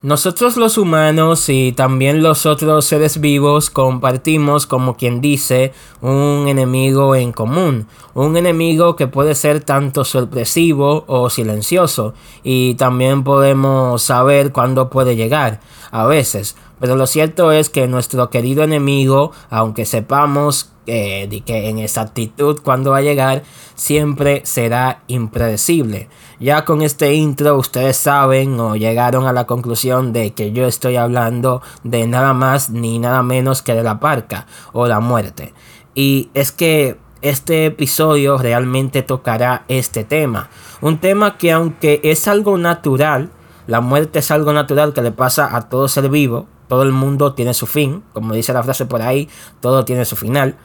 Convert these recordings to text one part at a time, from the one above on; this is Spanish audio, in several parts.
Nosotros los humanos y también los otros seres vivos compartimos, como quien dice, un enemigo en común. Un enemigo que puede ser tanto sorpresivo o silencioso. Y también podemos saber cuándo puede llegar. A veces. Pero lo cierto es que nuestro querido enemigo, aunque sepamos de que en exactitud cuando va a llegar, siempre será impredecible. Ya con este intro ustedes saben o llegaron a la conclusión de que yo estoy hablando de nada más ni nada menos que de la parca o la muerte. Y es que este episodio realmente tocará este tema. Un tema que aunque es algo natural, la muerte es algo natural que le pasa a todo ser vivo, todo el mundo tiene su fin, como dice la frase por ahí, todo tiene su final.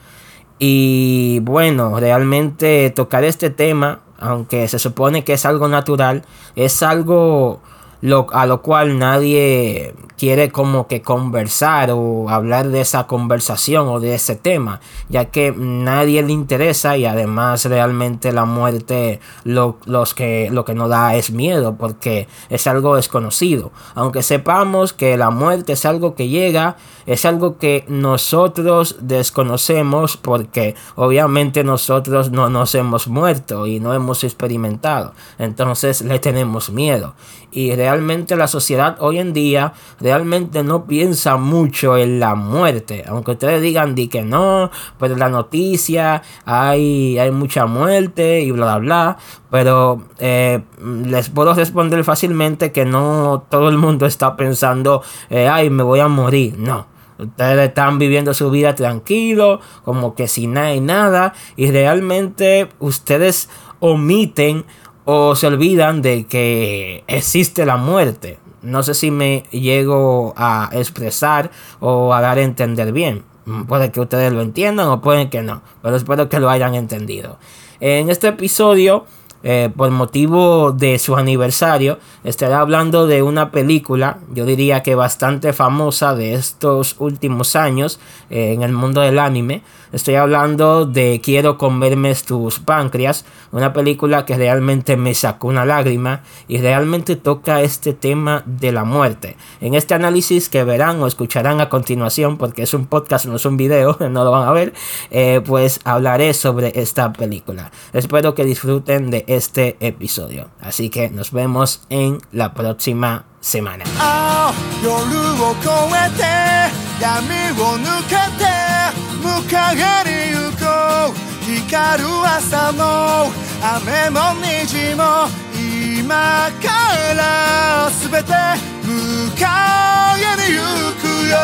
Y bueno, realmente tocar este tema, aunque se supone que es algo natural, es algo a lo cual nadie quiere como que conversar o hablar de esa conversación o de ese tema, ya que nadie le interesa y además realmente la muerte lo, los que, lo que nos da es miedo porque es algo desconocido. Aunque sepamos que la muerte es algo que llega, es algo que nosotros desconocemos porque obviamente nosotros no nos hemos muerto y no hemos experimentado. Entonces le tenemos miedo. Y realmente la sociedad hoy en día realmente no piensa mucho en la muerte. Aunque ustedes digan di que no, pero en la noticia hay, hay mucha muerte y bla bla bla. Pero eh, les puedo responder fácilmente que no todo el mundo está pensando, eh, ay, me voy a morir. No. Ustedes están viviendo su vida tranquilo, como que sin nada y nada. Y realmente ustedes omiten o se olvidan de que existe la muerte. No sé si me llego a expresar o a dar a entender bien. Puede que ustedes lo entiendan o pueden que no, pero espero que lo hayan entendido. En este episodio, eh, por motivo de su aniversario, estaré hablando de una película, yo diría que bastante famosa de estos últimos años eh, en el mundo del anime. Estoy hablando de Quiero comerme tus páncreas, una película que realmente me sacó una lágrima y realmente toca este tema de la muerte. En este análisis que verán o escucharán a continuación, porque es un podcast, no es un video, no lo van a ver, eh, pues hablaré sobre esta película. Espero que disfruten de este episodio. Así que nos vemos en la próxima semana. 陰に行こう光る朝も 雨も虹も今から全て迎えに行くよ。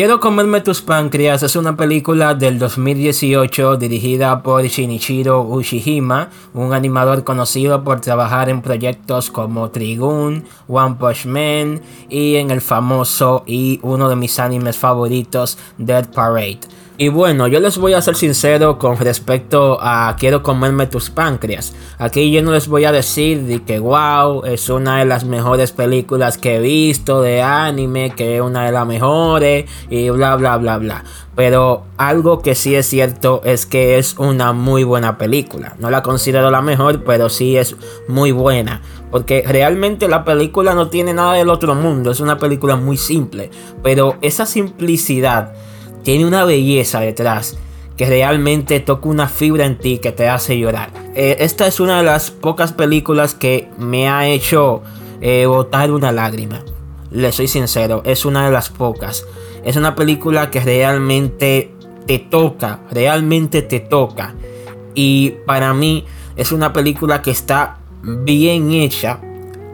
Quiero comerme tus páncreas es una película del 2018 dirigida por Shinichiro Ushihima, un animador conocido por trabajar en proyectos como Trigun, One Punch Man y en el famoso y uno de mis animes favoritos Dead Parade. Y bueno, yo les voy a ser sincero con respecto a quiero comerme tus páncreas. Aquí yo no les voy a decir de que wow, es una de las mejores películas que he visto de anime, que es una de las mejores y bla bla bla bla. Pero algo que sí es cierto es que es una muy buena película. No la considero la mejor, pero sí es muy buena. Porque realmente la película no tiene nada del otro mundo. Es una película muy simple. Pero esa simplicidad tiene una belleza detrás que realmente toca una fibra en ti que te hace llorar. Eh, esta es una de las pocas películas que me ha hecho eh, botar una lágrima. Le soy sincero, es una de las pocas. Es una película que realmente te toca, realmente te toca. Y para mí es una película que está bien hecha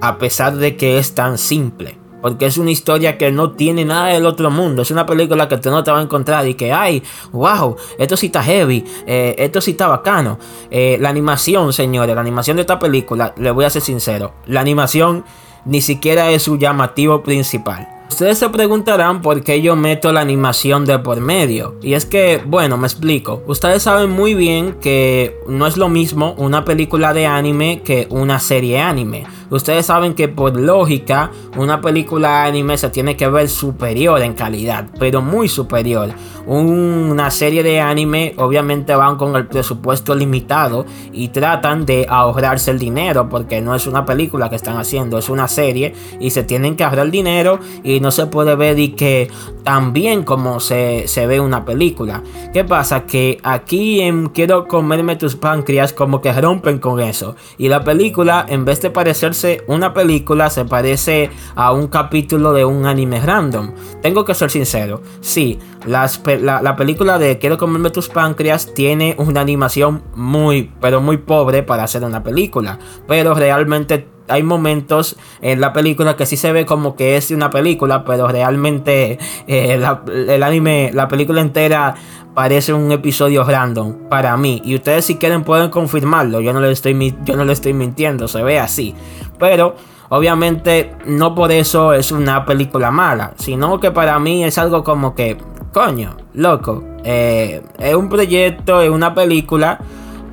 a pesar de que es tan simple. Porque es una historia que no tiene nada del otro mundo. Es una película que tú no te vas a encontrar y que, ay, wow, esto sí está heavy, eh, esto sí está bacano. Eh, la animación, señores, la animación de esta película, le voy a ser sincero, la animación ni siquiera es su llamativo principal. Ustedes se preguntarán por qué yo meto la animación de por medio. Y es que, bueno, me explico. Ustedes saben muy bien que no es lo mismo una película de anime que una serie anime. Ustedes saben que por lógica una película anime se tiene que ver superior en calidad, pero muy superior. Una serie de anime obviamente van con el presupuesto limitado y tratan de ahorrarse el dinero porque no es una película que están haciendo, es una serie y se tienen que ahorrar dinero y no se puede ver y que tan bien como se, se ve una película. ¿Qué pasa? Que aquí en Quiero comerme tus páncreas como que rompen con eso. Y la película, en vez de una película, se parece a un capítulo de un anime random. Tengo que ser sincero, sí, la, la película de Quiero comerme tus páncreas tiene una animación muy, pero muy pobre para hacer una película. Pero realmente hay momentos en la película que sí se ve como que es una película, pero realmente eh, el anime, la película entera parece un episodio random para mí. Y ustedes si quieren pueden confirmarlo. Yo no le estoy, yo no estoy mintiendo, se ve así. Pero obviamente no por eso es una película mala, sino que para mí es algo como que, coño, loco, eh, es un proyecto, es una película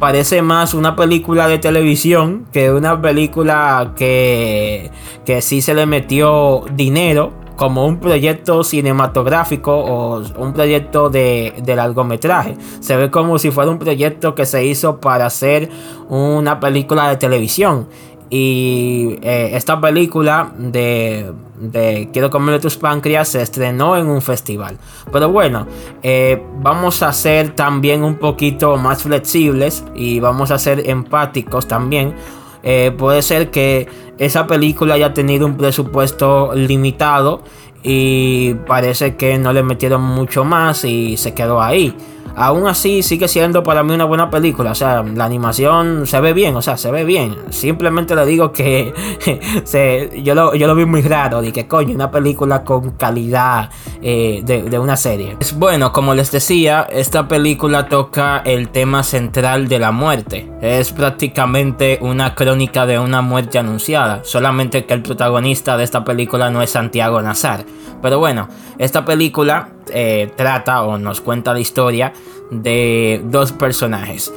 parece más una película de televisión que una película que, que sí se le metió dinero como un proyecto cinematográfico o un proyecto de, de, largometraje. Se ve como si fuera un proyecto que se hizo para hacer una película de televisión. Y eh, esta película de, de Quiero comer tus páncreas se estrenó en un festival. Pero bueno, eh, vamos a ser también un poquito más flexibles y vamos a ser empáticos también. Eh, puede ser que esa película haya tenido un presupuesto limitado y parece que no le metieron mucho más y se quedó ahí aún así sigue siendo para mí una buena película. O sea, la animación se ve bien, o sea, se ve bien. Simplemente le digo que yo, lo, yo lo vi muy raro, de que coño, una película con calidad eh, de, de, una serie. Bueno, como les decía, esta película toca el tema central de la muerte. Es prácticamente una crónica de una muerte anunciada, solamente que el protagonista de esta película no es Santiago Nazar. Pero bueno, esta película eh, trata o nos cuenta la historia de dos personajes.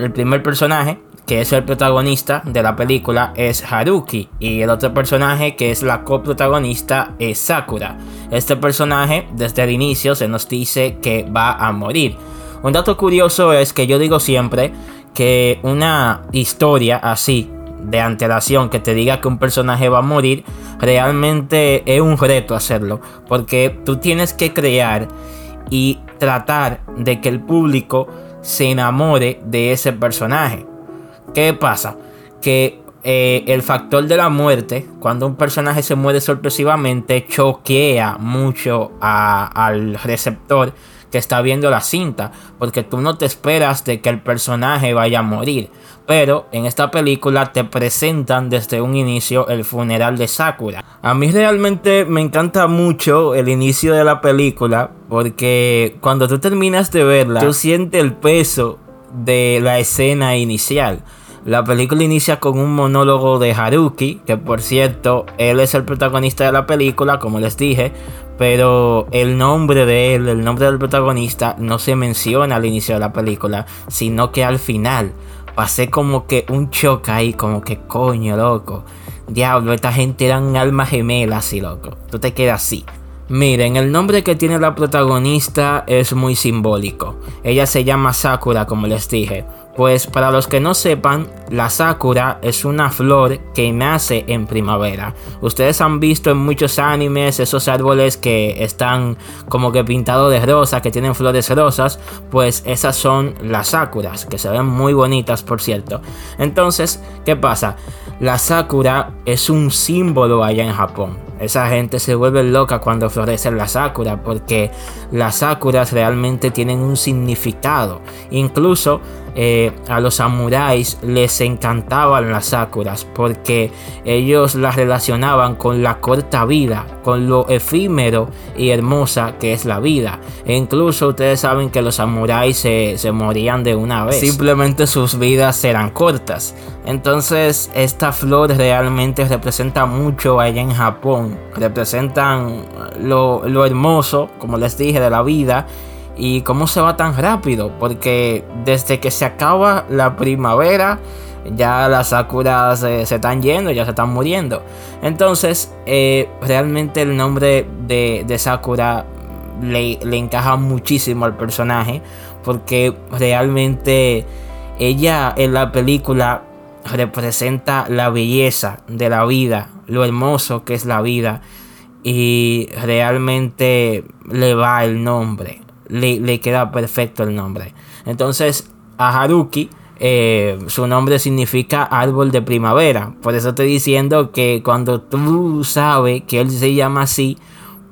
El primer personaje, que es el protagonista de la película, es Haruki. Y el otro personaje, que es la coprotagonista, es Sakura. Este personaje, desde el inicio, se nos dice que va a morir. Un dato curioso es que yo digo siempre que una historia así de antelación que te diga que un personaje va a morir, realmente es un reto hacerlo. Porque tú tienes que crear y tratar de que el público se enamore de ese personaje. ¿Qué pasa? Que eh, el factor de la muerte, cuando un personaje se muere sorpresivamente, choquea mucho al receptor que está viendo la cinta, porque tú no te esperas de que el personaje vaya a morir. Pero en esta película te presentan desde un inicio el funeral de Sakura. A mí realmente me encanta mucho el inicio de la película porque cuando tú terminas de verla, tú sientes el peso de la escena inicial. La película inicia con un monólogo de Haruki, que por cierto, él es el protagonista de la película, como les dije, pero el nombre de él, el nombre del protagonista, no se menciona al inicio de la película, sino que al final pasé como que un choque ahí, como que coño, loco. Diablo, esta gente era un alma gemela así, loco. Tú te quedas así. Miren, el nombre que tiene la protagonista es muy simbólico. Ella se llama Sakura, como les dije. Pues para los que no sepan, la sakura es una flor que nace en primavera. Ustedes han visto en muchos animes esos árboles que están como que pintados de rosa, que tienen flores rosas, pues esas son las sakuras, que se ven muy bonitas por cierto. Entonces, ¿qué pasa? La sakura es un símbolo allá en Japón. Esa gente se vuelve loca cuando florecen las sakura porque las sakuras realmente tienen un significado. Incluso eh, a los samuráis les encantaban las sakuras porque ellos las relacionaban con la corta vida, con lo efímero y hermosa que es la vida. E incluso ustedes saben que los samuráis se, se morían de una vez. Simplemente sus vidas eran cortas. Entonces esta flor realmente representa mucho allá en Japón. Representan lo, lo hermoso, como les dije, de la vida y cómo se va tan rápido, porque desde que se acaba la primavera ya las Sakura se, están yendo, ya se están muriendo. Entonces, eh, realmente el nombre de, de Sakura le, le, encaja muchísimo al personaje, porque realmente ella en la película representa la belleza de la vida, lo hermoso que es la vida, y realmente le va el nombre, le, le queda perfecto el nombre. Entonces, a Haruki, eh, su nombre significa árbol de primavera. Por eso estoy diciendo que cuando tú sabes que él se llama así,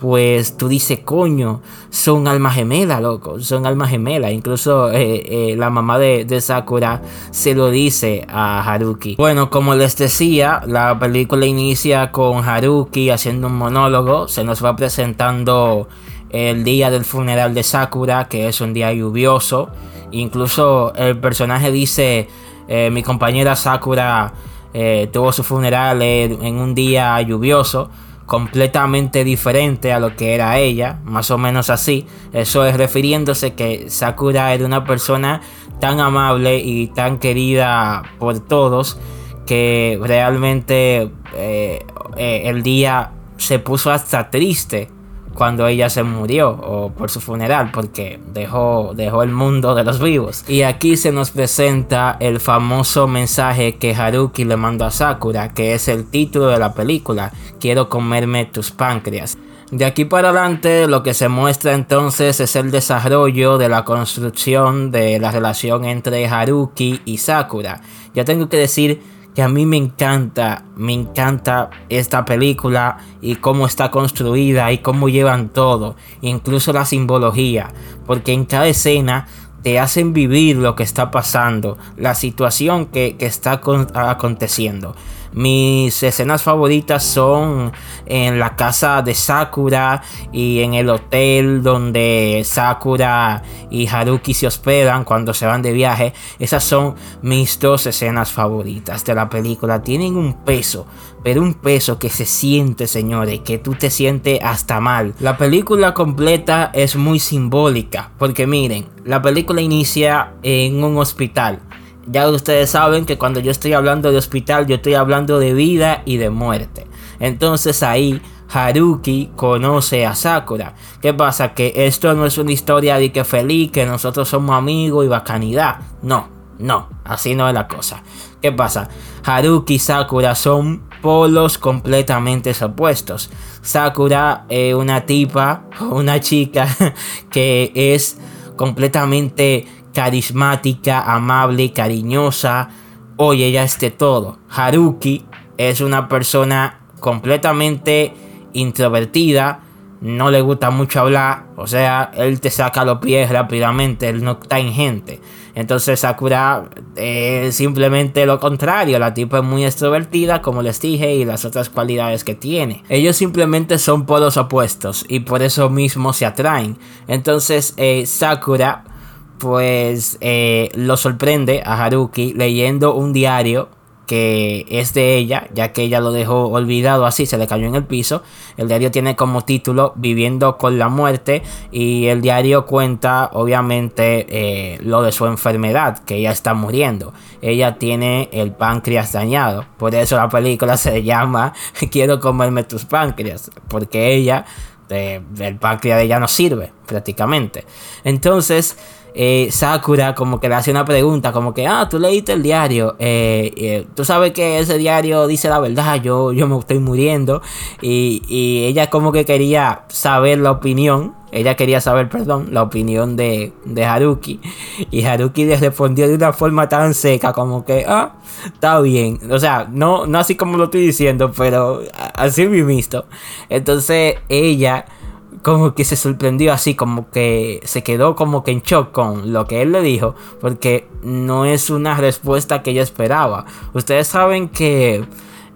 pues tú dices, coño, son alma gemela, loco, son alma gemela. Incluso eh, eh, la mamá de, de, Sakura se lo dice a Haruki. Bueno, como les decía, la película inicia con Haruki haciendo un monólogo, se nos va presentando el día del funeral de Sakura, que es un día lluvioso. Incluso el personaje dice, eh, mi compañera Sakura eh, tuvo su funeral en un día lluvioso, completamente diferente a lo que era ella, más o menos así. Eso es refiriéndose que Sakura era una persona tan amable y tan querida por todos que realmente eh, el día se puso hasta triste cuando ella se murió o por su funeral porque dejó, dejó el mundo de los vivos. Y aquí se nos presenta el famoso mensaje que Haruki le mandó a Sakura, que es el título de la película, Quiero comerme tus páncreas. De aquí para adelante lo que se muestra entonces es el desarrollo de la construcción de la relación entre Haruki y Sakura. Ya tengo que decir que a mí me encanta, me encanta esta película y cómo está construida y cómo llevan todo, incluso la simbología, porque en cada escena te hacen vivir lo que está pasando, la situación que, que está aconteciendo. Mis escenas favoritas son en la casa de Sakura y en el hotel donde Sakura y Haruki se hospedan cuando se van de viaje. Esas son mis dos escenas favoritas de la película. Tienen un peso, pero un peso que se siente, señores, que tú te sientes hasta mal. La película completa es muy simbólica, porque miren, la película inicia en un hospital ya ustedes saben que cuando yo estoy hablando de hospital, yo estoy hablando de vida y de muerte. Entonces ahí Haruki conoce a Sakura. ¿Qué pasa? Que esto no es una historia de que feliz, que nosotros somos amigos y bacanidad. No, no, así no es la cosa. ¿Qué pasa? Haruki y Sakura son polos completamente opuestos. Sakura es una tipa, una chica que es completamente carismática, amable, cariñosa. Oye, ella es de todo. Haruki es una persona completamente introvertida. No le gusta mucho hablar. O sea, él te saca los pies rápidamente. Él no está en gente. Entonces Sakura es simplemente lo contrario. La tipa es muy extrovertida, como les dije, y las otras cualidades que tiene. Ellos simplemente son polos opuestos y por eso mismo se atraen. Entonces eh, Sakura pues eh, lo sorprende a Haruki leyendo un diario que es de ella, ya que ella lo dejó olvidado así, se le cayó en el piso. El diario tiene como título Viviendo con la muerte y el diario cuenta obviamente eh, lo de su enfermedad, que ella está muriendo. Ella tiene el páncreas dañado, por eso la película se llama Quiero comerme tus páncreas, porque ella, eh, el páncreas de ella no sirve prácticamente. Entonces, eh, Sakura como que le hace una pregunta, como que, ah, tú leíste el diario, eh, eh, tú sabes que ese diario dice la verdad, yo, yo me estoy muriendo. Y, y, ella como que quería saber la opinión, ella quería saber, perdón, la opinión de, de Haruki. Y Haruki le respondió de una forma tan seca como que, ah, está bien. O sea, no, no así como lo estoy diciendo, pero así visto. Entonces ella como que se sorprendió así, como que se quedó como que en shock con lo que él le dijo, porque no es una respuesta que ella esperaba. Ustedes saben que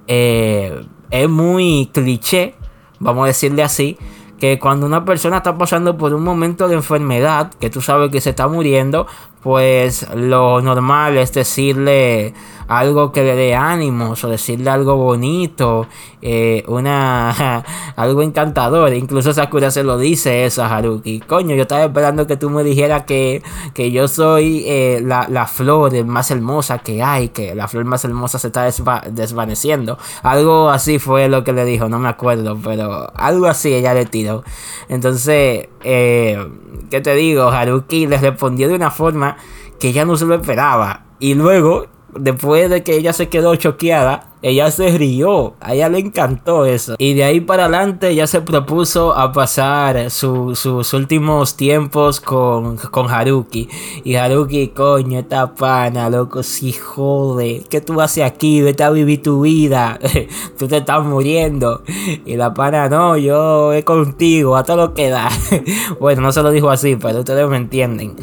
eh, es muy cliché, vamos a decirle así, que cuando una persona está pasando por un momento de enfermedad, que tú sabes que se está muriendo, pues lo normal es decirle algo que le dé ánimos o decirle algo bonito, eh, una algo encantador. Incluso Sakura se lo dice eso a Haruki. Coño, yo estaba esperando que tú me dijeras que, que yo soy eh, la, la, flor más hermosa que hay, que la flor más hermosa se está desvaneciendo. Algo así fue lo que le dijo, no me acuerdo, pero algo así ella le tiró. Entonces, eh, ¿qué te digo? Haruki le respondió de una forma que ella no se lo esperaba. Y luego después de que ella se quedó choqueada, ella se rió, a ella le encantó eso. Y de ahí para adelante ella se propuso a pasar sus últimos tiempos con, con Haruki. Y Haruki, coño, esta pana, loco, si jode. ¿Qué tú haces aquí? Vete a vivir tu vida. tú te estás muriendo. Y la pana, no, yo es contigo, a todo lo que da. bueno, no se lo dijo así, pero ustedes me entienden.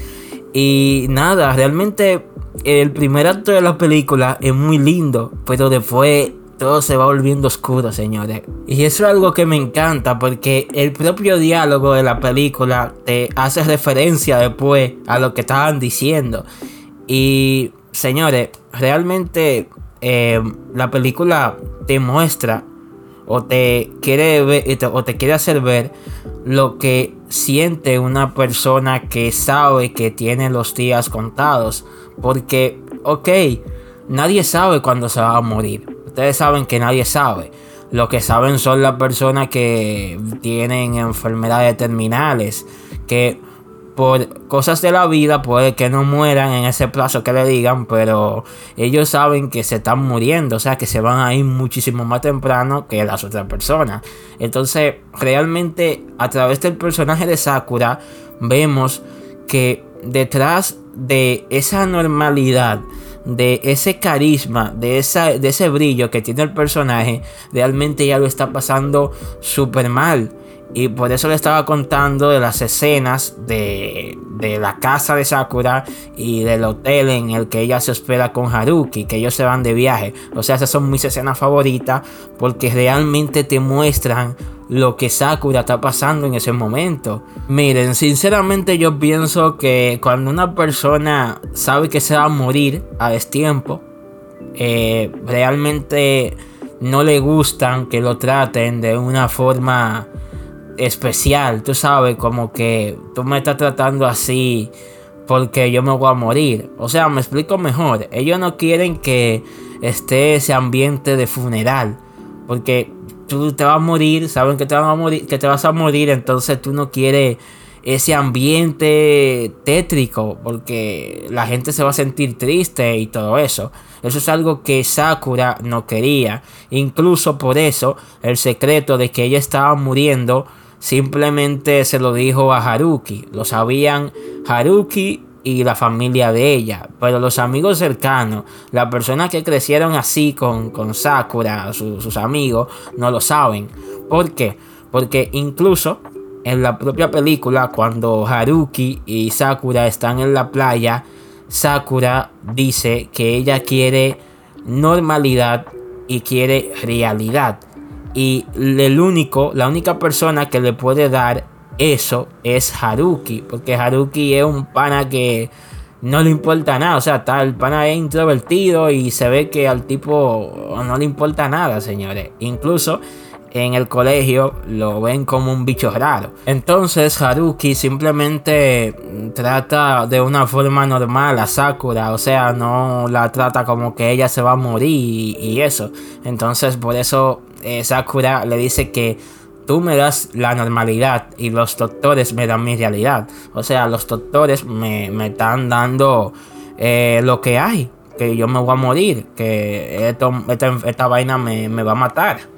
Y nada, realmente el primer acto de la película es muy lindo, pero después todo se va volviendo oscuro, señores. Y eso es algo que me encanta porque el propio diálogo de la película te hace referencia después a lo que estaban diciendo. Y, señores, realmente eh, la película te muestra o te quiere ver, o te quiere hacer ver lo que siente una persona que sabe que tiene los días contados. Porque, ok, nadie sabe cuándo se va a morir. Ustedes saben que nadie sabe. Lo que saben son las personas que tienen enfermedades terminales. Que por cosas de la vida puede que no mueran en ese plazo que le digan, pero ellos saben que se están muriendo, o sea que se van a ir muchísimo más temprano que las otras personas. Entonces, realmente a través del personaje de Sakura vemos que detrás de esa normalidad, de ese carisma, de, esa, de ese brillo que tiene el personaje, realmente ya lo está pasando súper mal. Y por eso le estaba contando de las escenas de, de, la casa de Sakura y del hotel en el que ella se espera con Haruki, que ellos se van de viaje. O sea, esas son mis escenas favoritas porque realmente te muestran lo que Sakura está pasando en ese momento. Miren, sinceramente yo pienso que cuando una persona sabe que se va a morir a destiempo, eh, realmente no le gustan que lo traten de una forma especial, tú sabes, como que tú me estás tratando así porque yo me voy a morir. O sea, me explico mejor. Ellos no quieren que esté ese ambiente de funeral, porque tú te vas a morir, saben que te vas a morir, que te vas a morir, entonces tú no quieres ese ambiente tétrico, porque la gente se va a sentir triste y todo eso. Eso es algo que Sakura no quería. Incluso por eso, el secreto de que ella estaba muriendo simplemente se lo dijo a Haruki. Lo sabían Haruki y la familia de ella. Pero los amigos cercanos, las personas que crecieron así con, con Sakura, sus amigos, no lo saben. ¿Por qué? Porque incluso en la propia película, cuando Haruki y Sakura están en la playa, Sakura dice que ella quiere normalidad y quiere realidad. Y el único, la única persona que le puede dar eso es Haruki. Porque Haruki es un pana que no le importa nada. O sea, está, el pana es introvertido y se ve que al tipo no le importa nada, señores. Incluso en el colegio lo ven como un bicho raro. Entonces Haruki simplemente trata de una forma normal a Sakura, o sea, no la trata como que ella se va a morir y, eso. Entonces por eso eh, Sakura le dice que tú me das la normalidad y los doctores me dan mi realidad. O sea, los doctores me, están dando eh, lo que hay, que yo me voy a morir, que esta, vaina me, me va a matar.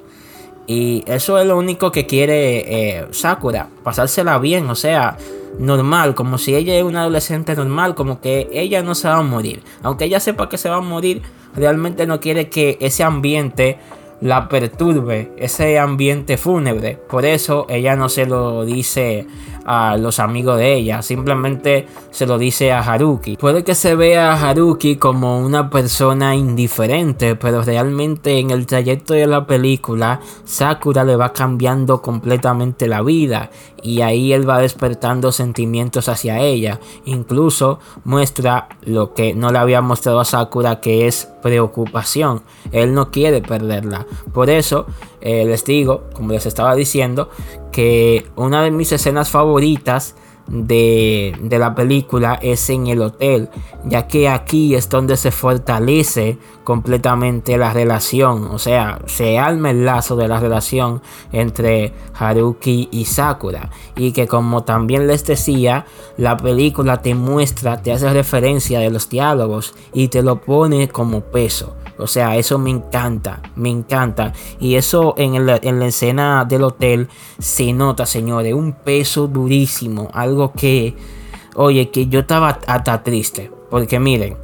Y eso es lo único que quiere eh, Sakura, pasársela bien, o sea, normal, como si ella es una adolescente normal, como que ella no se va a morir. Aunque ella sepa que se va a morir, realmente no quiere que ese ambiente la perturbe ese ambiente fúnebre. Por eso ella no se lo dice a los amigos de ella, simplemente se lo dice a Haruki. Puede que se vea a Haruki como una persona indiferente, pero realmente en el trayecto de la película Sakura le va cambiando completamente la vida y ahí él va despertando sentimientos hacia ella. Incluso muestra lo que no le había mostrado a Sakura que es preocupación. Él no quiere perderla. Por eso eh, les digo, como les estaba diciendo, que una de mis escenas favoritas de, la película es en el hotel, ya que aquí es donde se fortalece completamente la relación, o sea, se alma el lazo de la relación entre Haruki y Sakura, y que como también les decía, la película te muestra, te hace referencia de los diálogos y te lo pone como peso. O sea, eso me encanta, me encanta. Y eso en, la escena del hotel se nota, señores, un peso durísimo. Algo que, oye, que yo estaba hasta triste. Porque miren,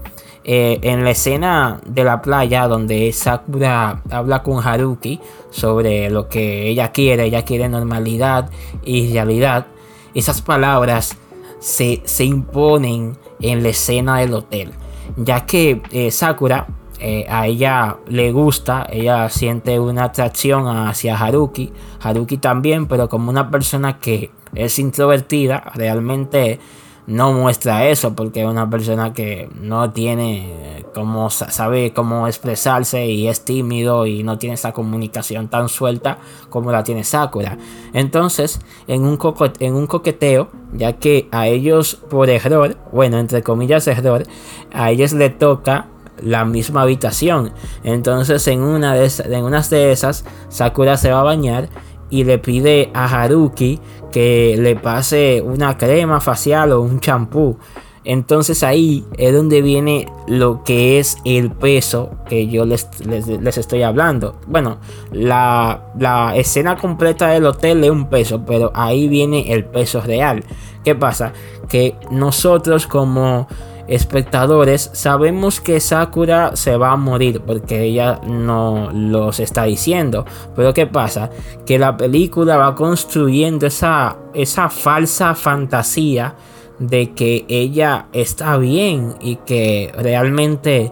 eh, en la escena de la playa donde Sakura habla con Haruki sobre lo que ella quiere, ella quiere normalidad y realidad, esas palabras se, imponen en la escena del hotel, ya que eh, Sakura eh, a ella le gusta, ella siente una atracción hacia Haruki, Haruki también, pero como una persona que es introvertida, realmente no muestra eso porque es una persona que no tiene como sabe cómo expresarse y es tímido y no tiene esa comunicación tan suelta como la tiene Sakura. Entonces, en un, en un coqueteo, ya que a ellos por error, bueno, entre comillas error, a ellos le toca la misma habitación. Entonces en una de, en unas de esas, Sakura se va a bañar y le pide a Haruki que le pase una crema facial o un champú. Entonces ahí es donde viene lo que es el peso que yo les, les, estoy hablando. Bueno, la, la, escena completa del hotel es un peso, pero ahí viene el peso real. ¿Qué pasa? Que nosotros como espectadores sabemos que Sakura se va a morir porque ella no los está diciendo. Pero ¿qué pasa? Que la película va construyendo esa, esa falsa fantasía de que ella está bien y que realmente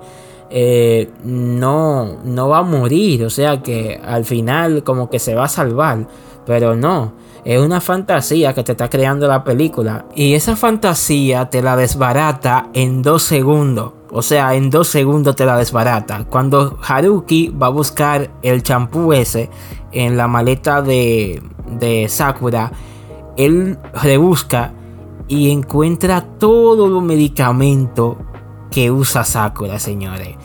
eh, no, no va a morir. O sea que al final como que se va a salvar. Pero no es una fantasía que te está creando la película. Y esa fantasía te la desbarata en dos segundos. O sea, en dos segundos te la desbarata. Cuando Haruki va a buscar el champú ese en la maleta de, de Sakura, él rebusca y encuentra todos los medicamentos que usa Sakura, señores.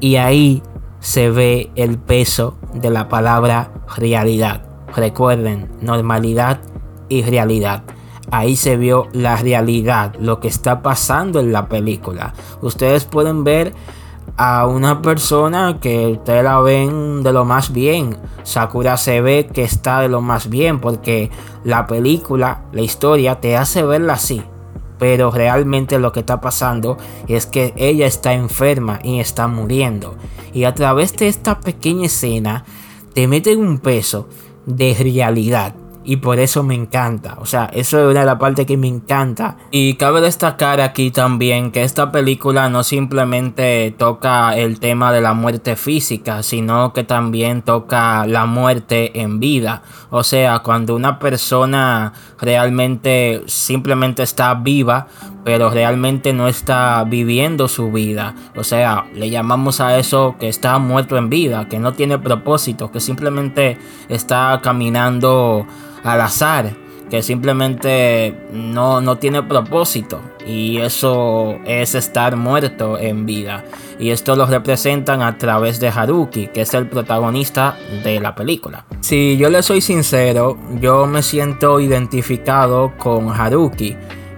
Y ahí se ve el peso de la palabra realidad. Recuerden, normalidad y realidad. Ahí se vio la realidad, lo que está pasando en la película. Ustedes pueden ver a una persona que ustedes la ven de lo más bien. Sakura se ve que está de lo más bien porque la película, la historia te hace verla así. Pero realmente lo que está pasando es que ella está enferma y está muriendo. Y a través de esta pequeña escena te meten un peso de realidad. Y por eso me encanta. O sea, eso es una de las partes que me encanta. Y cabe destacar aquí también que esta película no simplemente toca el tema de la muerte física, sino que también toca la muerte en vida. O sea, cuando una persona realmente simplemente está viva, pero realmente no está viviendo su vida. O sea, le llamamos a eso que está muerto en vida, que no tiene propósito, que simplemente está caminando al azar, que simplemente no, no tiene propósito. Y eso es estar muerto en vida. Y esto lo representan a través de Haruki, que es el protagonista de la película. Si yo le soy sincero, yo me siento identificado con Haruki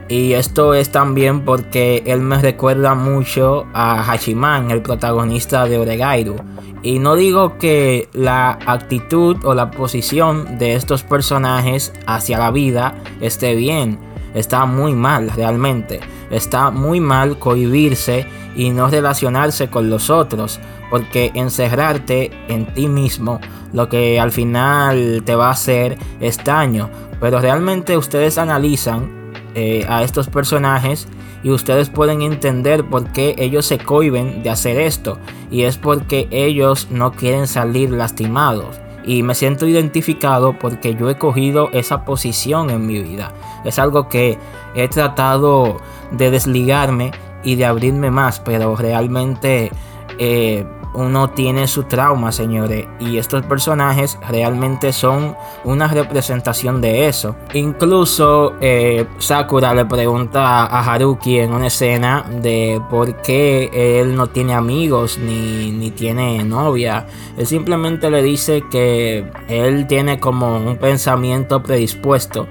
y esto es también porque él me recuerda mucho a Hashiman, el protagonista de Oregairu. Y no digo que la actitud o la posición de estos personajes hacia la vida esté bien. está muy mal realmente. Está muy mal cohibirse y no relacionarse con los otros, porque encerrarte en ti mismo lo que al final te va a hacer es daño. Pero realmente ustedes analizan eh, a estos personajes y ustedes pueden entender por qué ellos se cohiben de hacer esto. Y es porque ellos no quieren salir lastimados. Y me siento identificado porque yo he cogido esa posición en mi vida. Es algo que he tratado de desligarme y de abrirme más, pero realmente eh, uno tiene su trauma, señores, y estos personajes realmente son una representación de eso. Incluso eh, Sakura le pregunta a Haruki en una escena de por qué él no tiene amigos ni, ni tiene novia. Él simplemente le dice que él tiene como un pensamiento predispuesto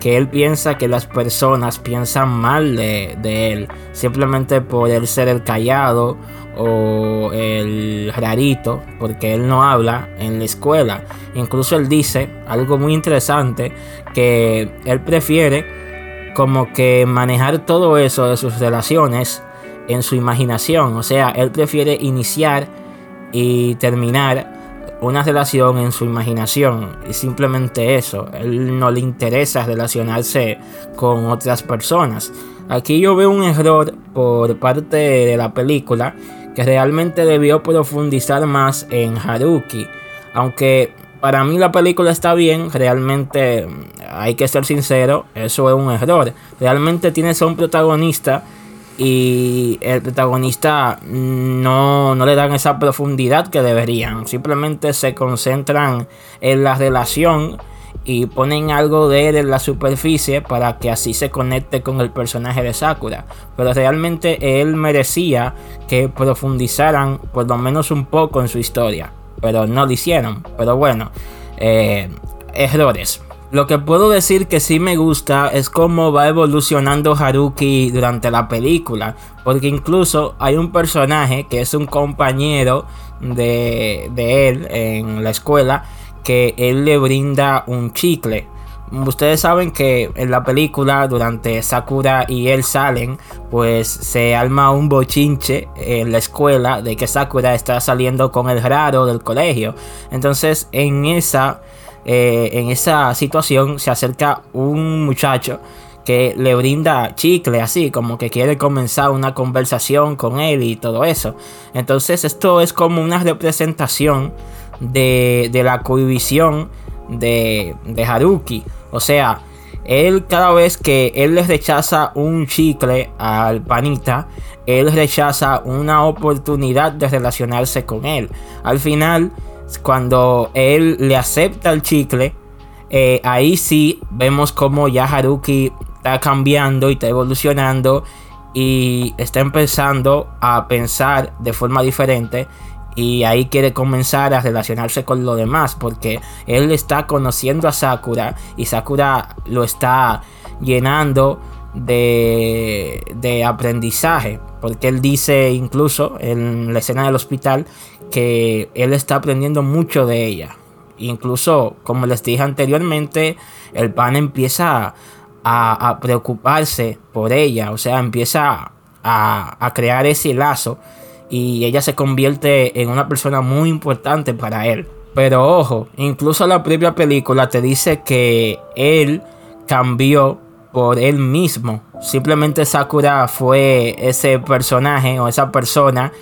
que él piensa que las personas piensan mal de, él, simplemente por él ser el callado o el rarito, porque él no habla en la escuela. Incluso él dice algo muy interesante, que él prefiere como que manejar todo eso de sus relaciones en su imaginación. O sea, él prefiere iniciar y terminar una relación en su imaginación y simplemente eso. Él no le interesa relacionarse con otras personas. Aquí yo veo un error por parte de la película que realmente debió profundizar más en Haruki. Aunque para mí la película está bien, realmente hay que ser sincero, eso es un error. Realmente tienes a un protagonista y el protagonista no, no le dan esa profundidad que deberían. Simplemente se concentran en la relación y ponen algo de él en la superficie para que así se conecte con el personaje de Sakura. Pero realmente él merecía que profundizaran por lo menos un poco en su historia. Pero no lo hicieron. Pero bueno, eh, errores. Lo que puedo decir que sí me gusta es cómo va evolucionando Haruki durante la película. Porque incluso hay un personaje que es un compañero de, de él en la escuela que él le brinda un chicle. Ustedes saben que en la película, durante Sakura y él salen, pues se arma un bochinche en la escuela de que Sakura está saliendo con el raro del colegio. Entonces, en esa, eh, en esa situación se acerca un muchacho que le brinda chicle así, como que quiere comenzar una conversación con él y todo eso. Entonces, esto es como una representación de, la cohibición de, de Haruki. O sea, él cada vez que él le rechaza un chicle al panita, él rechaza una oportunidad de relacionarse con él. Al final, cuando él le acepta el chicle, eh, ahí sí vemos como ya Haruki está cambiando y está evolucionando y está empezando a pensar de forma diferente y ahí quiere comenzar a relacionarse con lo demás porque él está conociendo a Sakura y Sakura lo está llenando de, de aprendizaje porque él dice incluso en la escena del hospital que él está aprendiendo mucho de ella incluso como les dije anteriormente el pan empieza a, preocuparse por ella o sea empieza a, a crear ese lazo y ella se convierte en una persona muy importante para él. Pero ojo, incluso la propia película te dice que él cambió por él mismo. Simplemente Sakura fue ese personaje o esa persona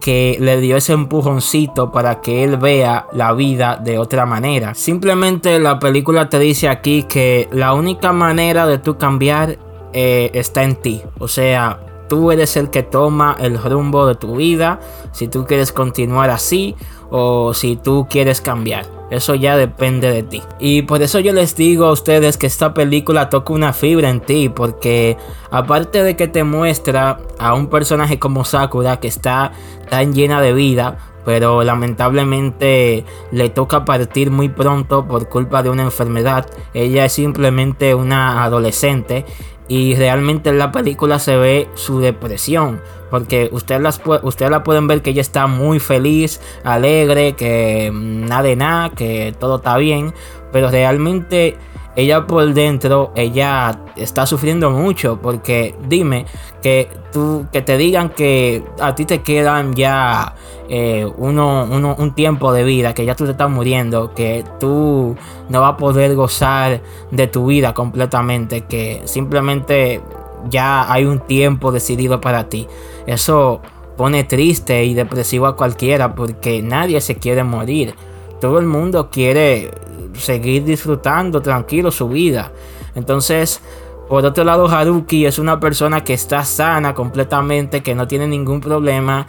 que le dio ese empujoncito para que él vea la vida de otra manera. Simplemente la película te dice aquí que la única manera de tú cambiar eh, está en ti. O sea, Tú eres el que toma el rumbo de tu vida, si tú quieres continuar así o si tú quieres cambiar. Eso ya depende de ti. Y por eso yo les digo a ustedes que esta película toca una fibra en ti. Porque aparte de que te muestra a un personaje como Sakura que está tan llena de vida. Pero lamentablemente le toca partir muy pronto por culpa de una enfermedad. Ella es simplemente una adolescente y realmente en la película se ve su depresión. Porque ustedes, las, ustedes la pueden ver que ella está muy feliz, alegre, que nada de nada, que todo está bien. Pero realmente ella por dentro, ella está sufriendo mucho porque dime que tú, que te digan que a ti te quedan ya eh, uno, un tiempo de vida, que ya tú te estás muriendo, que tú no vas a poder gozar de tu vida completamente, que simplemente ya hay un tiempo decidido para ti. Eso pone triste y depresivo a cualquiera porque nadie se quiere morir. Todo el mundo quiere seguir disfrutando tranquilo su vida. Entonces, por otro lado, Haruki es una persona que está sana completamente, que no tiene ningún problema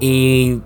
y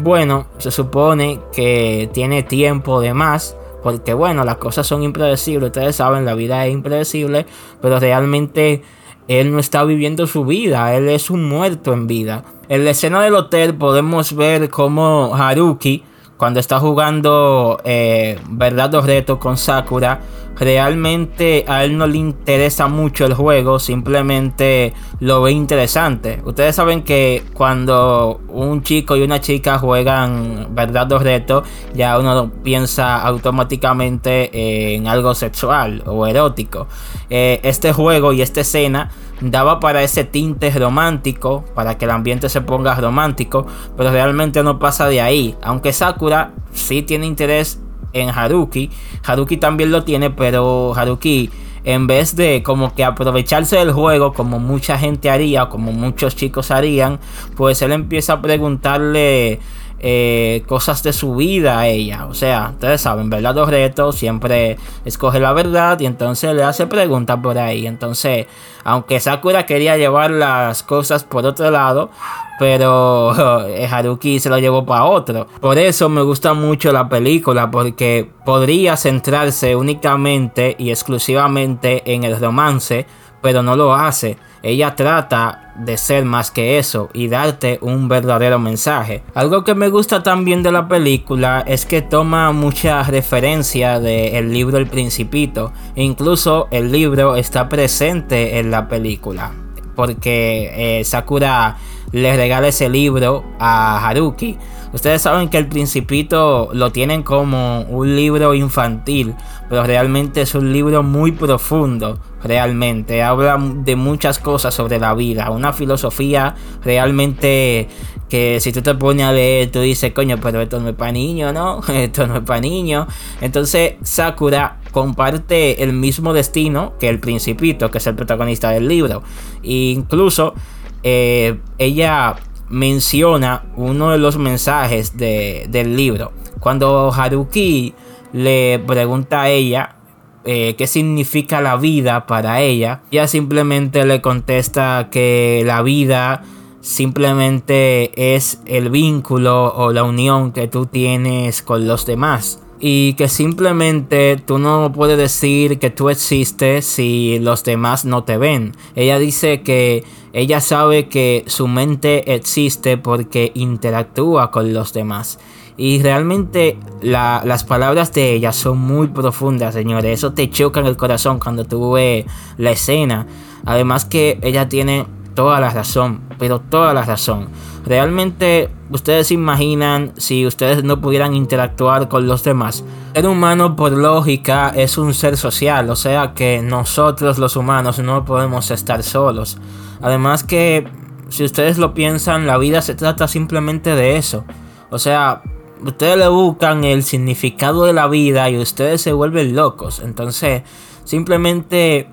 bueno, se supone que tiene tiempo de más. Porque bueno, las cosas son impredecibles, ustedes saben, la vida es impredecible, pero realmente él no está viviendo su vida, él es un muerto en vida. En la escena del hotel podemos ver cómo Haruki cuando está jugando eh, verdad o reto con Sakura, realmente a él no le interesa mucho el juego, simplemente lo ve interesante. Ustedes saben que cuando un chico y una chica juegan verdad o ya uno piensa automáticamente en algo sexual o erótico. Eh, este juego y esta escena daba para ese tinte romántico, para que el ambiente se ponga romántico, pero realmente no pasa de ahí. Aunque Sakura sí tiene interés en Haruki, Haruki también lo tiene, pero Haruki en vez de como que aprovecharse del juego como mucha gente haría, como muchos chicos harían, pues él empieza a preguntarle eh, cosas de su vida a ella. O sea, ustedes saben, ¿verdad? Los retos siempre escoge la verdad y entonces le hace preguntas por ahí. Entonces, aunque Sakura quería llevar las cosas por otro lado, pero Haruki se lo llevó para otro. Por eso me gusta mucho la película, porque podría centrarse únicamente y exclusivamente en el romance, pero no lo hace. Ella trata de ser más que eso y darte un verdadero mensaje. Algo que me gusta también de la película es que toma mucha referencia del libro El Principito. Incluso el libro está presente en la película. Porque eh, Sakura le regala ese libro a Haruki. Ustedes saben que el Principito lo tienen como un libro infantil, pero realmente es un libro muy profundo, realmente. Habla de muchas cosas sobre la vida, una filosofía realmente que si tú te pones a leer, tú dices, coño, pero esto no es para niños, ¿no? Esto no es para niños. Entonces Sakura comparte el mismo destino que el Principito, que es el protagonista del libro. E incluso eh, ella menciona uno de los mensajes del libro. Cuando Haruki le pregunta a ella eh, qué significa la vida para ella, ella simplemente le contesta que la vida simplemente es el vínculo o la unión que tú tienes con los demás y que simplemente tú no puedes decir que tú existes si los demás no te ven. Ella dice que ella sabe que su mente existe porque interactúa con los demás. Y realmente las palabras de ella son muy profundas, señores. Eso te choca en el corazón cuando tú ves la escena. Además que ella tiene toda la razón, pero toda la razón. Realmente ustedes se imaginan si ustedes no pudieran interactuar con los demás. El humano por lógica es un ser social, o sea que nosotros los humanos no podemos estar solos. Además que si ustedes lo piensan, la vida se trata simplemente de eso. O sea, ustedes le buscan el significado de la vida y ustedes se vuelven locos. Entonces, simplemente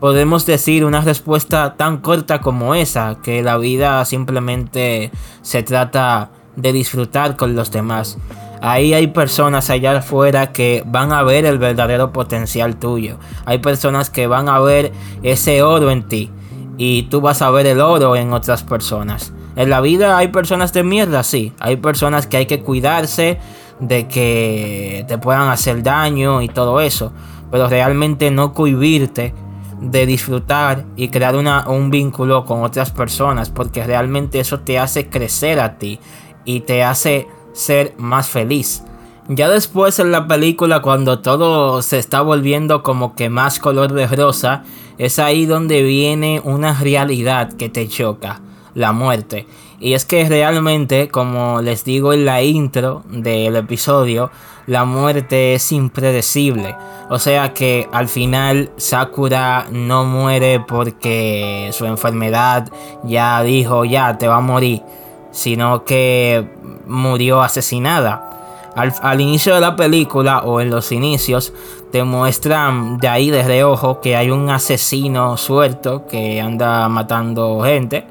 podemos decir una respuesta tan corta como esa, que la vida simplemente se trata de disfrutar con los demás. Ahí hay personas allá afuera que van a ver el verdadero potencial tuyo. Hay personas que van a ver ese oro en ti. Y tú vas a ver el oro en otras personas. En la vida hay personas de mierda, sí. Hay personas que hay que cuidarse de que te puedan hacer daño y todo eso. Pero realmente no cohibirte de disfrutar y crear un vínculo con otras personas, porque realmente eso te hace crecer a ti y te hace ser más feliz. Ya después en la película, cuando todo se está volviendo como que más color de rosa, es ahí donde viene una realidad que te choca, la muerte. Y es que realmente, como les digo en la intro del episodio, la muerte es impredecible. O sea que al final Sakura no muere porque su enfermedad ya dijo ya te va a morir, sino que murió asesinada. Al, inicio de la película o en los inicios te muestran de ahí de reojo que hay un asesino suelto que anda matando gente.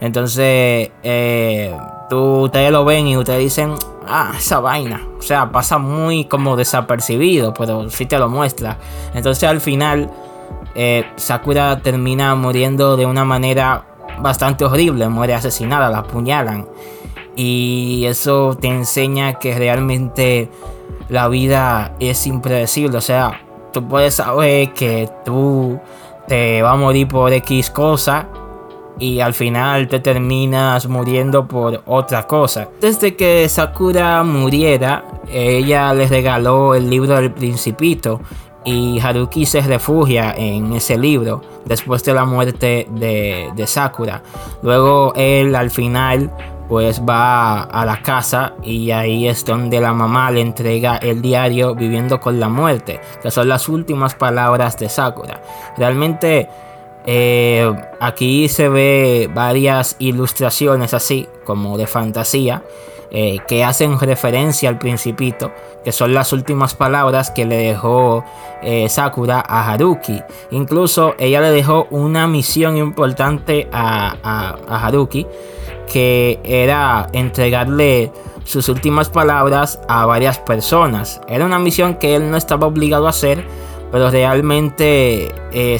Entonces, eh, tú, ustedes lo ven y ustedes dicen, ah, esa vaina. O sea, pasa muy como desapercibido, pero sí te lo muestra. Entonces al final, eh, Sakura termina muriendo de una manera bastante horrible, muere asesinada, la apuñalan. Y eso te enseña que realmente la vida es impredecible. O sea, tú puedes saber que tú te vas a morir por X cosa y al final te terminas muriendo por otra cosa. Desde que Sakura muriera, ella le regaló el libro del principito y Haruki se refugia en ese libro después de la muerte de, de Sakura. Luego él al final pues va a la casa y ahí es donde la mamá le entrega el diario Viviendo con la muerte, que son las últimas palabras de Sakura. Realmente eh, aquí se ve varias ilustraciones así como de fantasía eh, que hacen referencia al principito, que son las últimas palabras que le dejó eh, Sakura a Haruki. Incluso ella le dejó una misión importante a Haruki que era entregarle sus últimas palabras a varias personas. Era una misión que él no estaba obligado a hacer, pero realmente eh,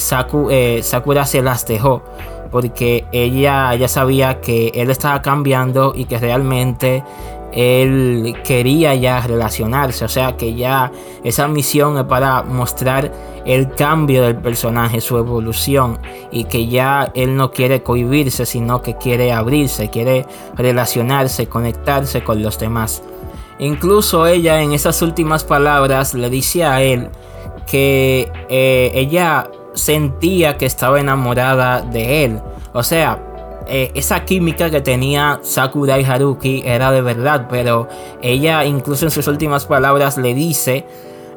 eh, Sakura se las dejó porque ella ya sabía que él estaba cambiando y que realmente él quería ya relacionarse, o sea que ya esa misión es para mostrar el cambio del personaje, su evolución y que ya él no quiere cohibirse, sino que quiere abrirse, quiere relacionarse, conectarse con los demás. Incluso ella en esas últimas palabras le dice a él que eh, ella sentía que estaba enamorada de él. O sea, eh, esa química que tenía Sakura y Haruki era de verdad, pero ella incluso en sus últimas palabras le dice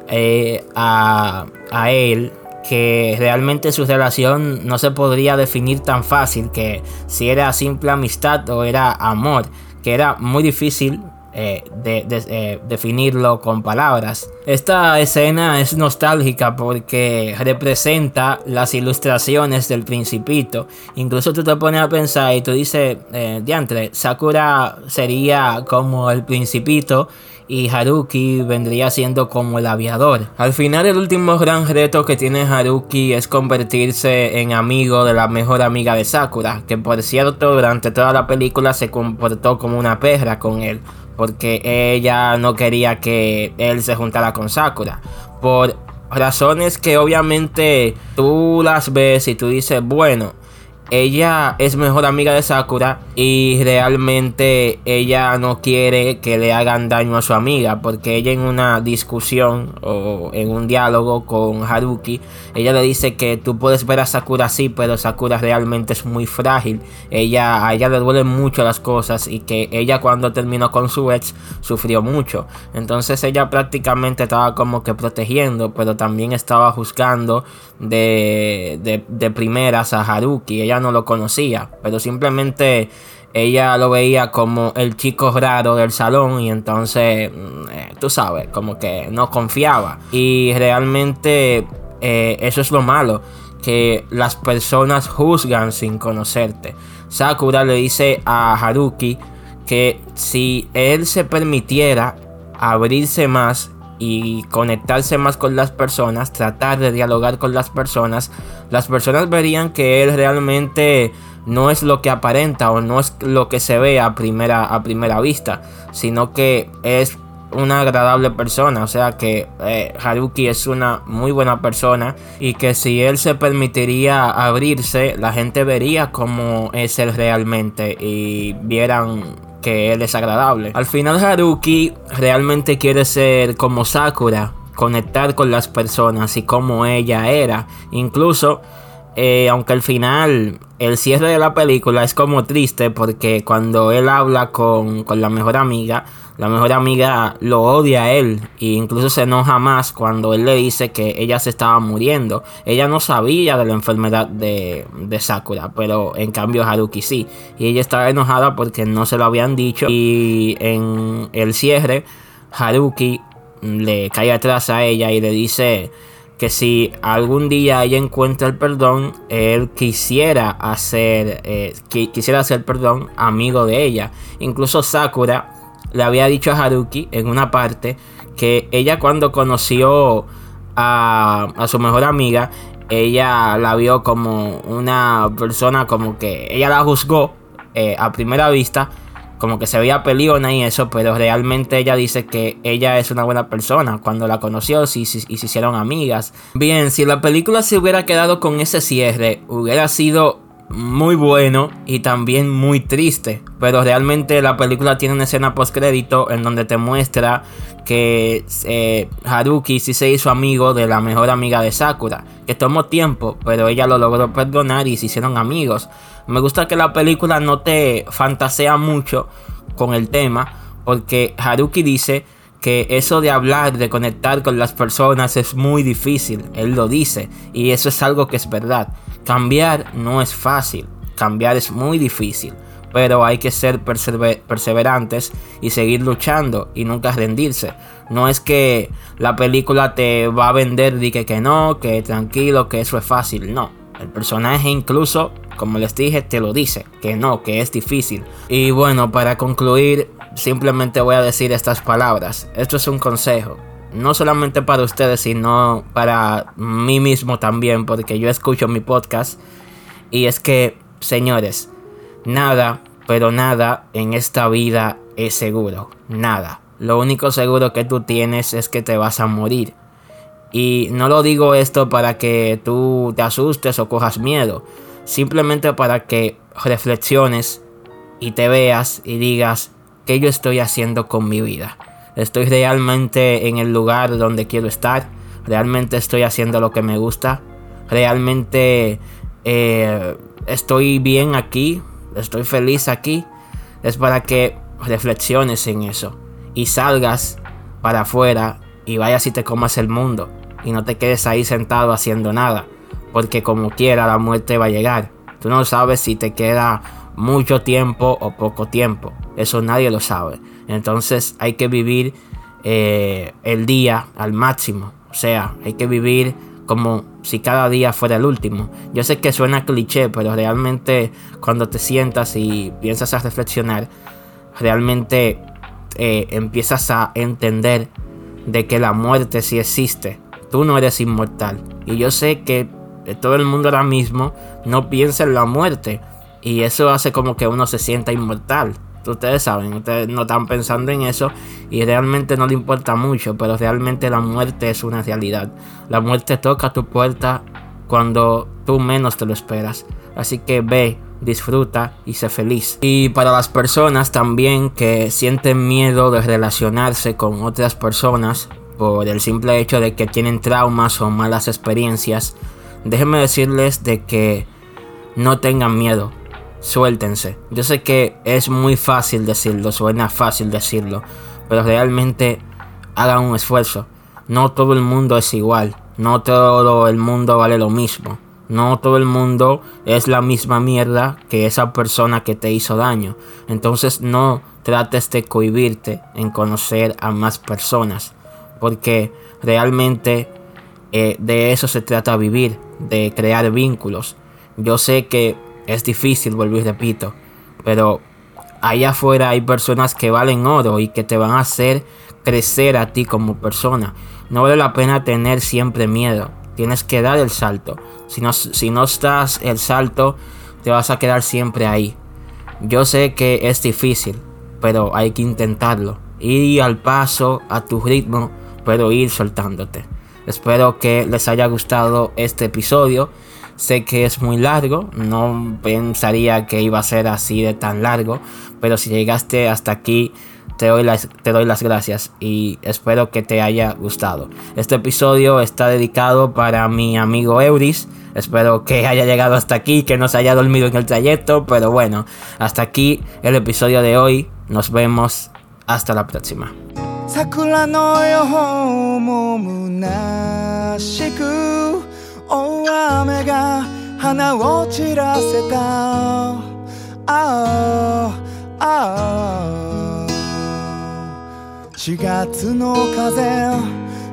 eh, a, a él que realmente su relación no se podría definir tan fácil, que si era simple amistad o era amor, que era muy difícil eh, de, eh, definirlo con palabras. Esta escena es nostálgica porque representa las ilustraciones del principito. Incluso tú te pones a pensar y tú dices, eh, diantre, Sakura sería como el principito y Haruki vendría siendo como el aviador. Al final el último gran reto que tiene Haruki es convertirse en amigo de la mejor amiga de Sakura, que por cierto durante toda la película se comportó como una perra con él porque ella no quería que él se juntara con Sakura. Por razones que obviamente tú las ves y tú dices, bueno, ella es mejor amiga de Sakura y realmente ella no quiere que le hagan daño a su amiga porque ella en una discusión o en un diálogo con Haruki ella le dice que tú puedes ver a Sakura así pero Sakura realmente es muy frágil. Ella a ella le duelen mucho las cosas y que ella cuando terminó con su ex sufrió mucho. Entonces ella prácticamente estaba como que protegiendo pero también estaba juzgando de, de, de primeras a Haruki. Ella no lo conocía, pero simplemente ella lo veía como el chico raro del salón y entonces, mm, eh, tú sabes, como que no confiaba. Y realmente eh, eso es lo malo, que las personas juzgan sin conocerte. Sakura le dice a Haruki que si él se permitiera abrirse más y conectarse más con las personas, tratar de dialogar con las personas, las personas verían que él realmente no es lo que aparenta o no es lo que se ve a primera, a primera vista, sino que es una agradable persona, o sea que eh, Haruki es una muy buena persona y que si él se permitiría abrirse, la gente vería cómo es él realmente y vieran que él es agradable. Al final Haruki realmente quiere ser como Sakura, conectar con las personas y como ella era. Incluso eh, aunque al final el cierre de la película es como triste porque cuando él habla con, con, la mejor amiga, la mejor amiga lo odia a él e incluso se enoja más cuando él le dice que ella se estaba muriendo. Ella no sabía de la enfermedad de, de Sakura, pero en cambio Haruki sí. Y ella estaba enojada porque no se lo habían dicho y en el cierre Haruki le cae atrás a ella y le dice que si algún día ella encuentra el perdón, él quisiera hacer, eh, quisiera hacer perdón amigo de ella. Incluso Sakura le había dicho a Haruki en una parte que ella cuando conoció a, a su mejor amiga, ella la vio como una persona como que ella la juzgó eh, a primera vista como que se veía peliona y eso, pero realmente ella dice que ella es una buena persona. Cuando la conoció y, y, se hicieron amigas. Bien, si la película se hubiera quedado con ese cierre, hubiera sido muy bueno y también muy triste. Pero realmente la película tiene una escena post crédito en donde te muestra que eh, Haruki sí se hizo amigo de la mejor amiga de Sakura. Que tomó tiempo, pero ella lo logró perdonar y se hicieron amigos. Me gusta que la película no te fantasea mucho con el tema, porque Haruki dice que eso de hablar, de conectar con las personas es muy difícil, él lo dice, y eso es algo que es verdad. Cambiar no es fácil, cambiar es muy difícil, pero hay que ser perseverantes y seguir luchando y nunca rendirse. No es que la película te va a vender y que, que no, que tranquilo, que eso es fácil, no el personaje incluso, como les dije, te lo dice, que no, que es difícil. Y bueno, para concluir, simplemente voy a decir estas palabras. Esto es un consejo. No solamente para ustedes, sino para mí mismo también, porque yo escucho mi podcast. Y es que, señores, nada, pero nada en esta vida es seguro. Nada. Lo único seguro que tú tienes es que te vas a morir. Y no lo digo esto para que tú te asustes o cojas miedo. Simplemente para que reflexiones y te veas y digas qué yo estoy haciendo con mi vida. Estoy realmente en el lugar donde quiero estar. Realmente estoy haciendo lo que me gusta. Realmente eh, estoy bien aquí. Estoy feliz aquí. Es para que reflexiones en eso. Y salgas para afuera y vayas y te comas el mundo y no te quedes ahí sentado haciendo nada, porque como quiera la muerte va a llegar. Tú no sabes si te queda mucho tiempo o poco tiempo, eso nadie lo sabe. Entonces hay que vivir eh, el día al máximo, o sea, hay que vivir como si cada día fuera el último. Yo sé que suena cliché, pero realmente cuando te sientas y piensas a reflexionar, realmente eh, empiezas a entender de que la muerte sí existe tú no eres inmortal. Y yo sé que todo el mundo ahora mismo no piensa en la muerte. Y eso hace como que uno se sienta inmortal. Ustedes saben, ustedes no están pensando en eso y realmente no le importa mucho, pero realmente la muerte es una realidad. La muerte toca tu puerta cuando tú menos te lo esperas. Así que ve, disfruta y sé feliz. Y para las personas también que sienten miedo de relacionarse con otras personas, por el simple hecho de que tienen traumas o malas experiencias, déjenme decirles de que no tengan miedo, suéltense. Yo sé que es muy fácil decirlo, suena fácil decirlo, pero realmente hagan un esfuerzo. No todo el mundo es igual, no todo el mundo vale lo mismo. No todo el mundo es la misma mierda que esa persona que te hizo daño. Entonces no trates de cohibirte en conocer a más personas porque realmente eh, de eso se trata vivir, de crear vínculos. Yo sé que es difícil, vuelvo y repito, pero allá afuera hay personas que valen oro y que te van a hacer crecer a ti como persona. No vale la pena tener siempre miedo. Tienes que dar el salto. Si no, si no estás el salto, te vas a quedar siempre ahí. Yo sé que es difícil, pero hay que intentarlo. Ir al paso, a tu ritmo, puedo ir soltándote. Espero que les haya gustado este episodio. Sé que es muy largo, no pensaría que iba a ser así de tan largo, pero si llegaste hasta aquí, te doy, las, te doy las gracias y espero que te haya gustado. Este episodio está dedicado para mi amigo Euris. Espero que haya llegado hasta aquí, que no se haya dormido en el trayecto, pero bueno, hasta aquí el episodio de hoy. Nos vemos hasta la próxima.4 月の風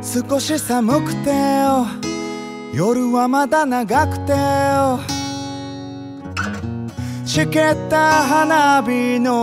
少し寒くて夜はまだ長くてしけた花火の